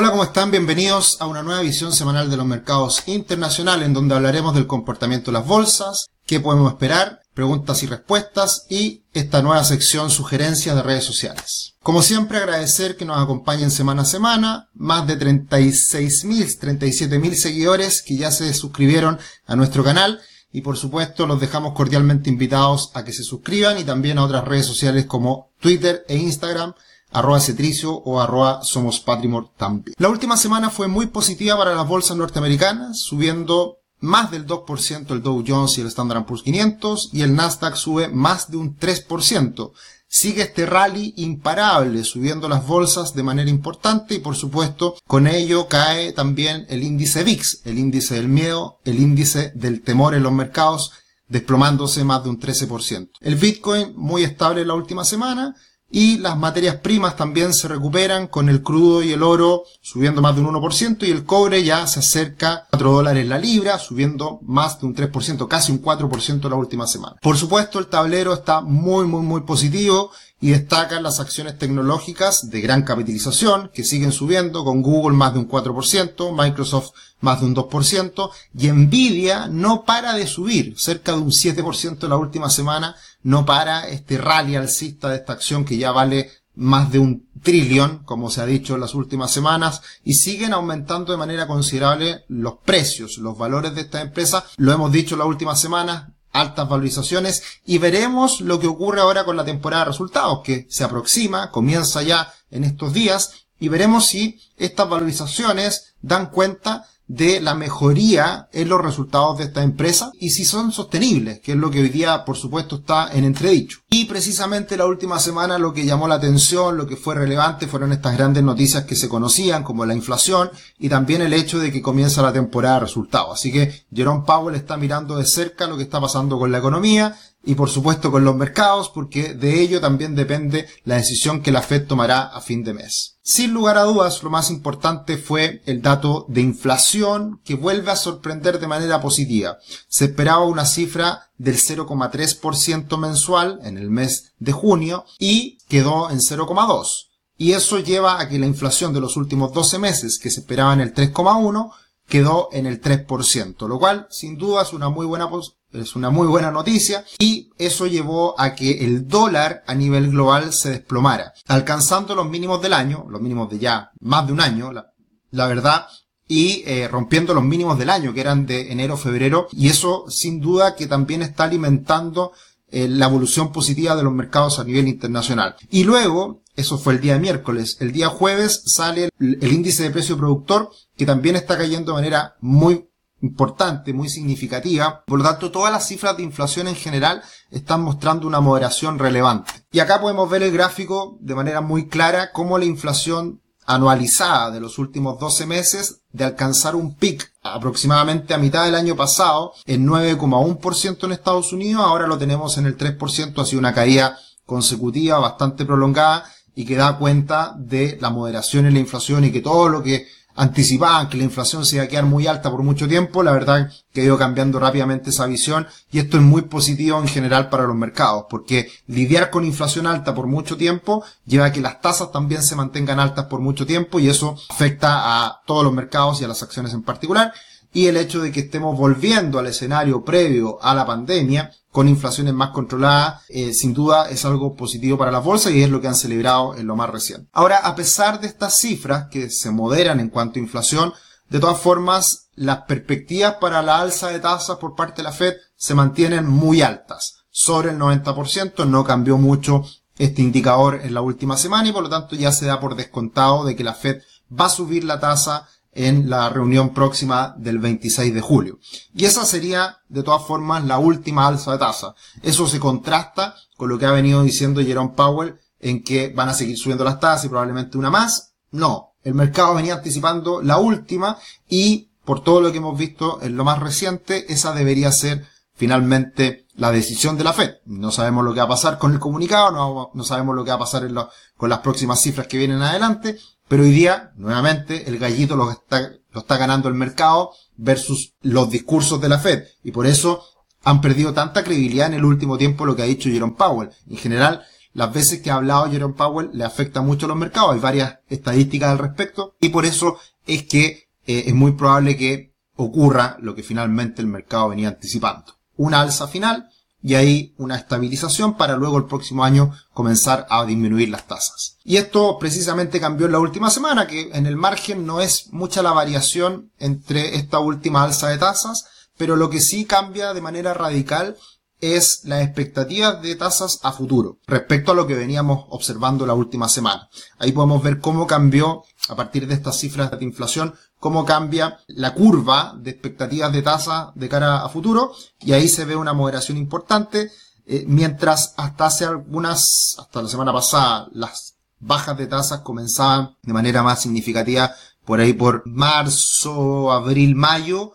Hola, ¿cómo están? Bienvenidos a una nueva visión semanal de los mercados internacionales en donde hablaremos del comportamiento de las bolsas, qué podemos esperar, preguntas y respuestas y esta nueva sección sugerencias de redes sociales. Como siempre agradecer que nos acompañen semana a semana, más de 36.000, 37.000 seguidores que ya se suscribieron a nuestro canal y por supuesto los dejamos cordialmente invitados a que se suscriban y también a otras redes sociales como Twitter e Instagram arroba cetricio o arroba somos también. La última semana fue muy positiva para las bolsas norteamericanas, subiendo más del 2% el Dow Jones y el Standard Poor's 500 y el Nasdaq sube más de un 3%. Sigue este rally imparable, subiendo las bolsas de manera importante y por supuesto con ello cae también el índice VIX, el índice del miedo, el índice del temor en los mercados, desplomándose más de un 13%. El Bitcoin muy estable la última semana y las materias primas también se recuperan con el crudo y el oro subiendo más de un 1% y el cobre ya se acerca a 4 dólares la libra subiendo más de un 3%, casi un 4% la última semana. Por supuesto el tablero está muy muy muy positivo y destacan las acciones tecnológicas de gran capitalización que siguen subiendo con Google más de un 4%, Microsoft más de un 2% y Nvidia no para de subir, cerca de un 7% la última semana, no para este rally alcista de esta acción que ya vale más de un trillón, como se ha dicho en las últimas semanas, y siguen aumentando de manera considerable los precios, los valores de esta empresa. Lo hemos dicho en las últimas semanas, altas valorizaciones y veremos lo que ocurre ahora con la temporada de resultados que se aproxima, comienza ya en estos días y veremos si estas valorizaciones dan cuenta de la mejoría en los resultados de esta empresa y si son sostenibles, que es lo que hoy día por supuesto está en entredicho. Y precisamente la última semana lo que llamó la atención, lo que fue relevante fueron estas grandes noticias que se conocían como la inflación y también el hecho de que comienza la temporada de resultados. Así que Jerome Powell está mirando de cerca lo que está pasando con la economía, y por supuesto con los mercados porque de ello también depende la decisión que la Fed tomará a fin de mes. Sin lugar a dudas, lo más importante fue el dato de inflación que vuelve a sorprender de manera positiva. Se esperaba una cifra del 0,3% mensual en el mes de junio y quedó en 0,2%. Y eso lleva a que la inflación de los últimos 12 meses, que se esperaba en el 3,1%, quedó en el 3%, lo cual sin duda es una muy buena es una muy buena noticia y eso llevó a que el dólar a nivel global se desplomara, alcanzando los mínimos del año, los mínimos de ya más de un año, la, verdad, y eh, rompiendo los mínimos del año, que eran de enero-febrero, y eso sin duda que también está alimentando eh, la evolución positiva de los mercados a nivel internacional. Y luego, eso fue el día miércoles, el día jueves sale el índice de precio productor, que también está cayendo de manera muy importante, muy significativa. Por lo tanto, todas las cifras de inflación en general están mostrando una moderación relevante. Y acá podemos ver el gráfico de manera muy clara cómo la inflación anualizada de los últimos 12 meses de alcanzar un pic aproximadamente a mitad del año pasado en 9,1% en Estados Unidos, ahora lo tenemos en el 3%, ha sido una caída consecutiva bastante prolongada y que da cuenta de la moderación en la inflación y que todo lo que anticipaban que la inflación se iba a quedar muy alta por mucho tiempo, la verdad que ha ido cambiando rápidamente esa visión y esto es muy positivo en general para los mercados, porque lidiar con inflación alta por mucho tiempo lleva a que las tasas también se mantengan altas por mucho tiempo y eso afecta a todos los mercados y a las acciones en particular y el hecho de que estemos volviendo al escenario previo a la pandemia con inflaciones más controladas, eh, sin duda es algo positivo para las bolsas y es lo que han celebrado en lo más reciente. Ahora, a pesar de estas cifras que se moderan en cuanto a inflación, de todas formas, las perspectivas para la alza de tasas por parte de la Fed se mantienen muy altas, sobre el 90%, no cambió mucho este indicador en la última semana y por lo tanto ya se da por descontado de que la Fed va a subir la tasa en la reunión próxima del 26 de julio. Y esa sería, de todas formas, la última alza de tasa. Eso se contrasta con lo que ha venido diciendo Jerome Powell en que van a seguir subiendo las tasas y probablemente una más. No, el mercado venía anticipando la última y por todo lo que hemos visto en lo más reciente, esa debería ser finalmente la decisión de la Fed. No sabemos lo que va a pasar con el comunicado, no, no sabemos lo que va a pasar con las próximas cifras que vienen adelante, pero hoy día, nuevamente, el gallito lo está, lo está ganando el mercado versus los discursos de la Fed. Y por eso han perdido tanta credibilidad en el último tiempo lo que ha dicho Jerome Powell. En general, las veces que ha hablado Jerome Powell le afecta mucho a los mercados. Hay varias estadísticas al respecto y por eso es que eh, es muy probable que ocurra lo que finalmente el mercado venía anticipando. Una alza final y ahí una estabilización para luego el próximo año comenzar a disminuir las tasas. Y esto precisamente cambió en la última semana, que en el margen no es mucha la variación entre esta última alza de tasas, pero lo que sí cambia de manera radical es la expectativa de tasas a futuro respecto a lo que veníamos observando la última semana. Ahí podemos ver cómo cambió a partir de estas cifras de inflación, cómo cambia la curva de expectativas de tasa de cara a futuro y ahí se ve una moderación importante, eh, mientras hasta hace algunas, hasta la semana pasada, las bajas de tasas comenzaban de manera más significativa por ahí por marzo, abril, mayo,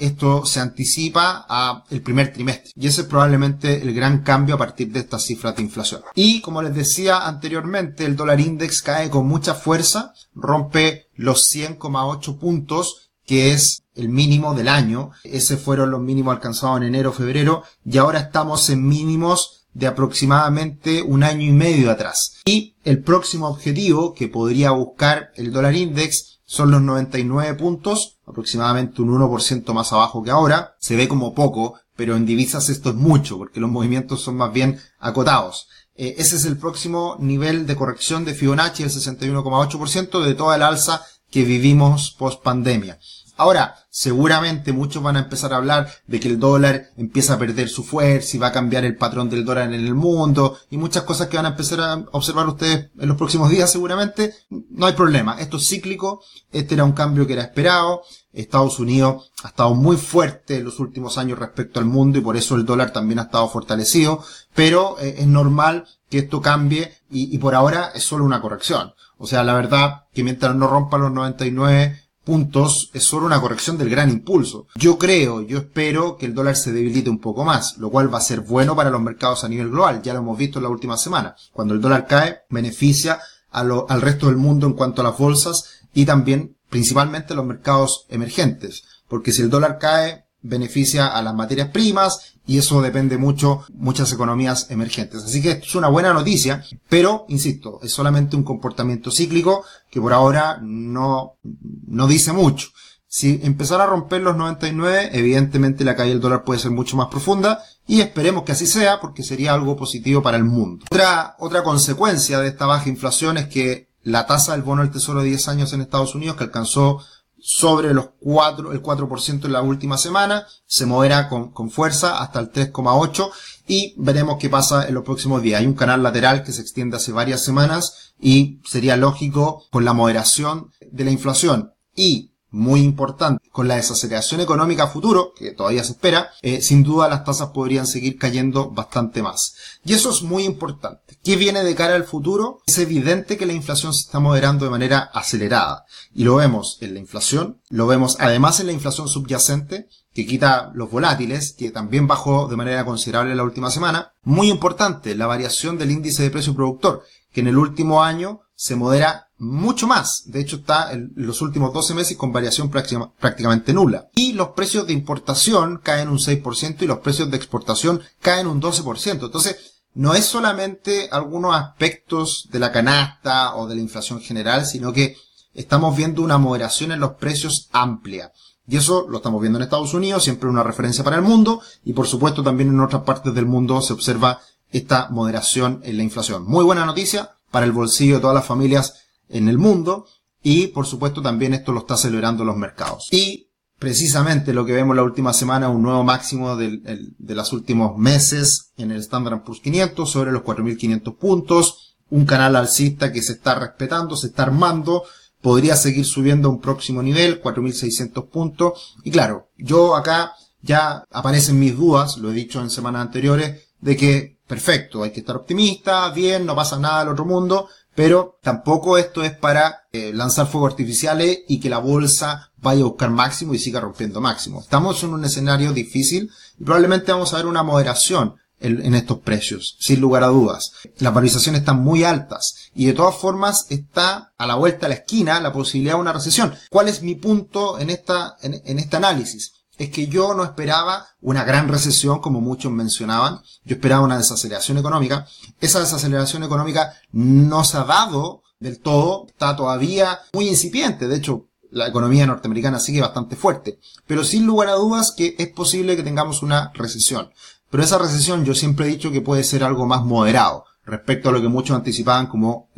esto se anticipa a el primer trimestre. Y ese es probablemente el gran cambio a partir de estas cifras de inflación. Y como les decía anteriormente, el dólar index cae con mucha fuerza, rompe los 100,8 puntos, que es el mínimo del año. Ese fueron los mínimos alcanzados en enero, febrero, y ahora estamos en mínimos de aproximadamente un año y medio atrás. Y el próximo objetivo que podría buscar el dólar index son los 99 puntos, aproximadamente un 1% más abajo que ahora. Se ve como poco, pero en divisas esto es mucho, porque los movimientos son más bien acotados. Eh, ese es el próximo nivel de corrección de Fibonacci, el 61,8% de toda el alza que vivimos post pandemia. Ahora, seguramente muchos van a empezar a hablar de que el dólar empieza a perder su fuerza y va a cambiar el patrón del dólar en el mundo y muchas cosas que van a empezar a observar ustedes en los próximos días seguramente. No hay problema. Esto es cíclico. Este era un cambio que era esperado. Estados Unidos ha estado muy fuerte en los últimos años respecto al mundo y por eso el dólar también ha estado fortalecido. Pero eh, es normal que esto cambie y, y por ahora es solo una corrección. O sea, la verdad que mientras no rompa los 99 puntos es solo una corrección del gran impulso. Yo creo, yo espero que el dólar se debilite un poco más, lo cual va a ser bueno para los mercados a nivel global. Ya lo hemos visto en la última semana. Cuando el dólar cae, beneficia al resto del mundo en cuanto a las bolsas y también principalmente los mercados emergentes. Porque si el dólar cae, beneficia a las materias primas y eso depende mucho muchas economías emergentes. Así que esto es una buena noticia, pero insisto, es solamente un comportamiento cíclico que por ahora no, no dice mucho. Si empezara a romper los 99, evidentemente la caída del dólar puede ser mucho más profunda y esperemos que así sea porque sería algo positivo para el mundo. Otra, otra consecuencia de esta baja inflación es que la tasa del bono del tesoro de 10 años en Estados Unidos que alcanzó sobre los 4, el 4% en la última semana, se moverá con, con fuerza hasta el 3,8 y veremos qué pasa en los próximos días. Hay un canal lateral que se extiende hace varias semanas y sería lógico con la moderación de la inflación y muy importante. Con la desaceleración económica futuro, que todavía se espera, eh, sin duda las tasas podrían seguir cayendo bastante más. Y eso es muy importante. ¿Qué viene de cara al futuro? Es evidente que la inflación se está moderando de manera acelerada. Y lo vemos en la inflación, lo vemos además en la inflación subyacente, que quita los volátiles, que también bajó de manera considerable la última semana. Muy importante, la variación del índice de precio productor, que en el último año se modera mucho más. De hecho, está en los últimos 12 meses con variación prácticamente nula. Y los precios de importación caen un 6% y los precios de exportación caen un 12%. Entonces, no es solamente algunos aspectos de la canasta o de la inflación general, sino que estamos viendo una moderación en los precios amplia. Y eso lo estamos viendo en Estados Unidos, siempre una referencia para el mundo, y por supuesto también en otras partes del mundo se observa esta moderación en la inflación. Muy buena noticia para el bolsillo de todas las familias en el mundo y por supuesto también esto lo está acelerando los mercados. Y precisamente lo que vemos la última semana, un nuevo máximo de, de los últimos meses en el Standard Poor's 500 sobre los 4.500 puntos, un canal alcista que se está respetando, se está armando, podría seguir subiendo a un próximo nivel, 4.600 puntos. Y claro, yo acá ya aparecen mis dudas, lo he dicho en semanas anteriores, de que perfecto, hay que estar optimista, bien, no pasa nada al otro mundo, pero tampoco esto es para eh, lanzar fuegos artificiales y que la bolsa vaya a buscar máximo y siga rompiendo máximo. Estamos en un escenario difícil y probablemente vamos a ver una moderación en, estos precios, sin lugar a dudas. Las valorizaciones están muy altas y de todas formas está a la vuelta a la esquina la posibilidad de una recesión. ¿Cuál es mi punto en esta, en este análisis? Es que yo no esperaba una gran recesión como muchos mencionaban, yo esperaba una desaceleración económica. Esa desaceleración económica no se ha dado del todo, está todavía muy incipiente, de hecho la economía norteamericana sigue bastante fuerte, pero sin lugar a dudas que es posible que tengamos una recesión. Pero esa recesión yo siempre he dicho que puede ser algo más moderado respecto a lo que muchos anticipaban como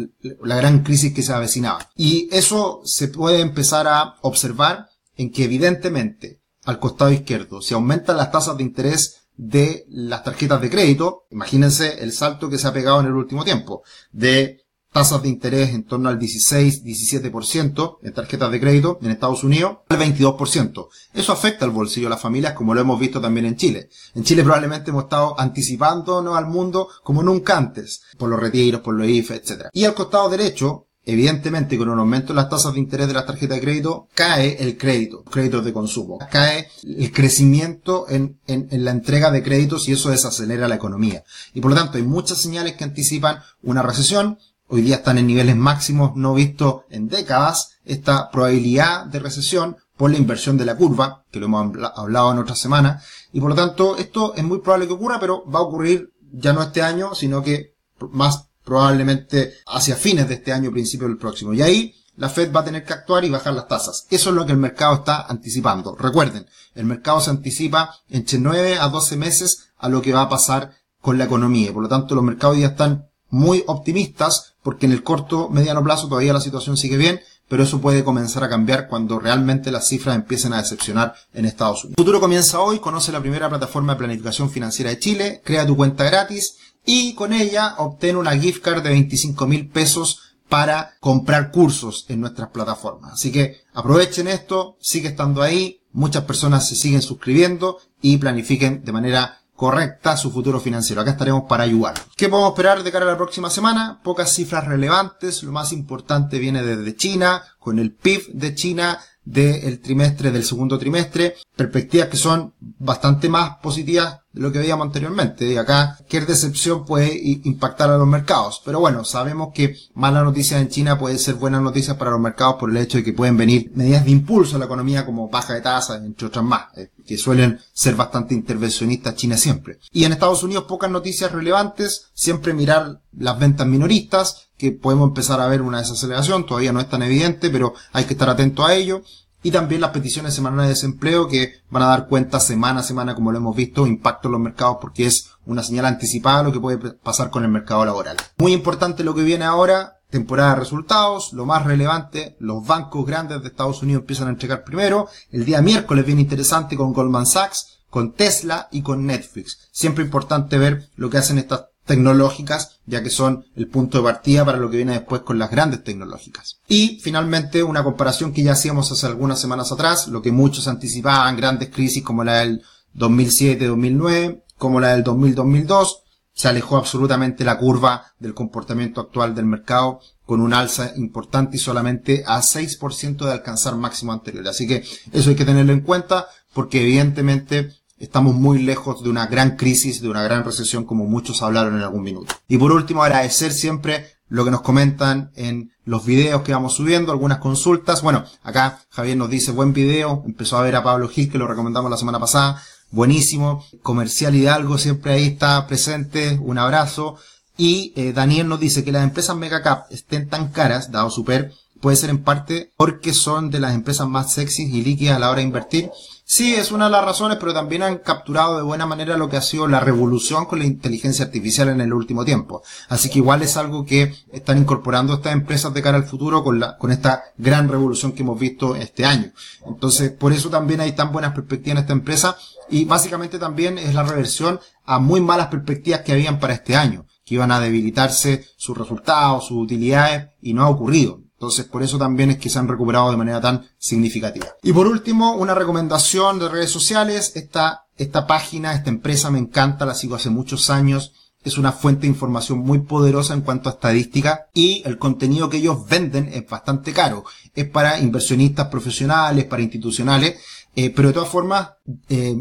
la gran crisis que se avecinaba. Y eso se puede empezar a observar en que evidentemente al costado izquierdo, si aumentan las tasas de interés de las tarjetas de crédito, imagínense el salto que se ha pegado en el último tiempo, de tasas de interés en torno al 16-17% en tarjetas de crédito en Estados Unidos, al 22%. Eso afecta al bolsillo de las familias como lo hemos visto también en Chile. En Chile probablemente hemos estado anticipándonos al mundo como nunca antes, por los retiros, por los IFE, etc. Y al costado derecho, Evidentemente, con un aumento en las tasas de interés de las tarjetas de crédito, cae el crédito, créditos de consumo. Cae el crecimiento en, en, en, la entrega de créditos y eso desacelera la economía. Y por lo tanto, hay muchas señales que anticipan una recesión hoy día están en niveles máximos no vistos en décadas, esta probabilidad de recesión por la inversión de la curva, que lo hemos hablado en otra semana, y por lo tanto esto es muy probable que ocurra, pero va a ocurrir ya no este año, sino que más probablemente hacia fines de este año, principio del próximo. Y ahí la Fed va a tener que actuar y bajar las tasas. Eso es lo que el mercado está anticipando. Recuerden, el mercado se anticipa entre 9 a 12 meses a lo que va a pasar con la economía. Por lo tanto, los mercados ya están muy optimistas porque en el corto, mediano plazo todavía la situación sigue bien, pero eso puede comenzar a cambiar cuando realmente las cifras empiecen a decepcionar en Estados Unidos. El futuro comienza hoy, conoce la primera plataforma de planificación financiera de Chile, crea tu cuenta gratis y con ella obtén una gift card de 25 mil pesos para comprar cursos en nuestras plataformas. Así que aprovechen esto, sigue estando ahí, muchas personas se siguen suscribiendo y planifiquen de manera correcta su futuro financiero. Acá estaremos para ayudar. ¿Qué podemos esperar de cara a la próxima semana? Pocas cifras relevantes. Lo más importante viene desde China, con el PIB de China del trimestre, del segundo trimestre. Perspectivas que son bastante más positivas de lo que veíamos anteriormente. Y acá, cualquier decepción puede impactar a los mercados. Pero bueno, sabemos que mala noticia en China puede ser buenas noticias para los mercados por el hecho de que pueden venir medidas de impulso a la economía como baja de tasas, entre otras más, eh, que suelen ser bastante intervencionistas China siempre. Y en Estados Unidos pocas noticias relevantes, siempre mirar las ventas minoristas, que podemos empezar a ver una desaceleración, todavía no es tan evidente, pero hay que estar atento a ello y también las peticiones semanales de desempleo que van a dar cuenta semana a semana, como lo hemos visto, impacto en los mercados porque es una señal anticipada lo que puede pasar con el mercado laboral. Muy importante lo que viene ahora, temporada de resultados, lo más relevante, los bancos grandes de Estados Unidos empiezan a entregar primero, el día miércoles viene interesante con Goldman Sachs, con Tesla y con Netflix. Siempre importante ver lo que hacen estas tecnológicas, ya que son el punto de partida para lo que viene después con las grandes tecnológicas. Y finalmente una comparación que ya hacíamos hace algunas semanas atrás, lo que muchos anticipaban, grandes crisis como la del 2007-2009, como la del 2000-2002, se alejó absolutamente la curva del comportamiento actual del mercado con un alza importante y solamente a 6% de alcanzar máximo anterior. Así que eso hay que tenerlo en cuenta porque evidentemente Estamos muy lejos de una gran crisis, de una gran recesión, como muchos hablaron en algún minuto. Y por último, agradecer siempre lo que nos comentan en los videos que vamos subiendo, algunas consultas. Bueno, acá Javier nos dice, buen video, empezó a ver a Pablo Gil, que lo recomendamos la semana pasada, buenísimo. Comercial Hidalgo siempre ahí está presente, un abrazo. Y eh, Daniel nos dice que las empresas Megacap estén tan caras, dado super, puede ser en parte porque son de las empresas más sexys y líquidas a la hora de invertir Sí, es una de las razones, pero también han capturado de buena manera lo que ha sido la revolución con la inteligencia artificial en el último tiempo. Así que igual es algo que están incorporando estas empresas de cara al futuro con la, con esta gran revolución que hemos visto este año. Entonces, por eso también hay tan buenas perspectivas en esta empresa y básicamente también es la reversión a muy malas perspectivas que habían para este año, que iban a debilitarse sus resultados, sus utilidades y no ha ocurrido. Entonces, por eso también es que se han recuperado de manera tan significativa. Y por último, una recomendación de redes sociales. Esta, esta página, esta empresa me encanta, la sigo hace muchos años. Es una fuente de información muy poderosa en cuanto a estadística y el contenido que ellos venden es bastante caro. Es para inversionistas profesionales, para institucionales, eh, pero de todas formas eh,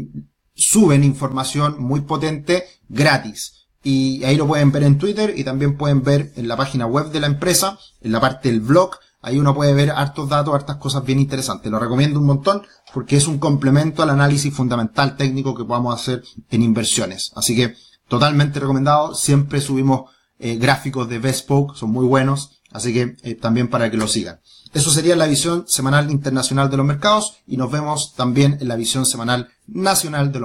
suben información muy potente gratis y ahí lo pueden ver en Twitter y también pueden ver en la página web de la empresa, en la parte del blog, Ahí uno puede ver hartos datos, hartas cosas bien interesantes. Lo recomiendo un montón porque es un complemento al análisis fundamental técnico que podamos hacer en inversiones. Así que totalmente recomendado. Siempre subimos eh, gráficos de Bespoke, son muy buenos. Así que eh, también para que lo sigan. Eso sería la visión semanal internacional de los mercados y nos vemos también en la visión semanal nacional de los mercados.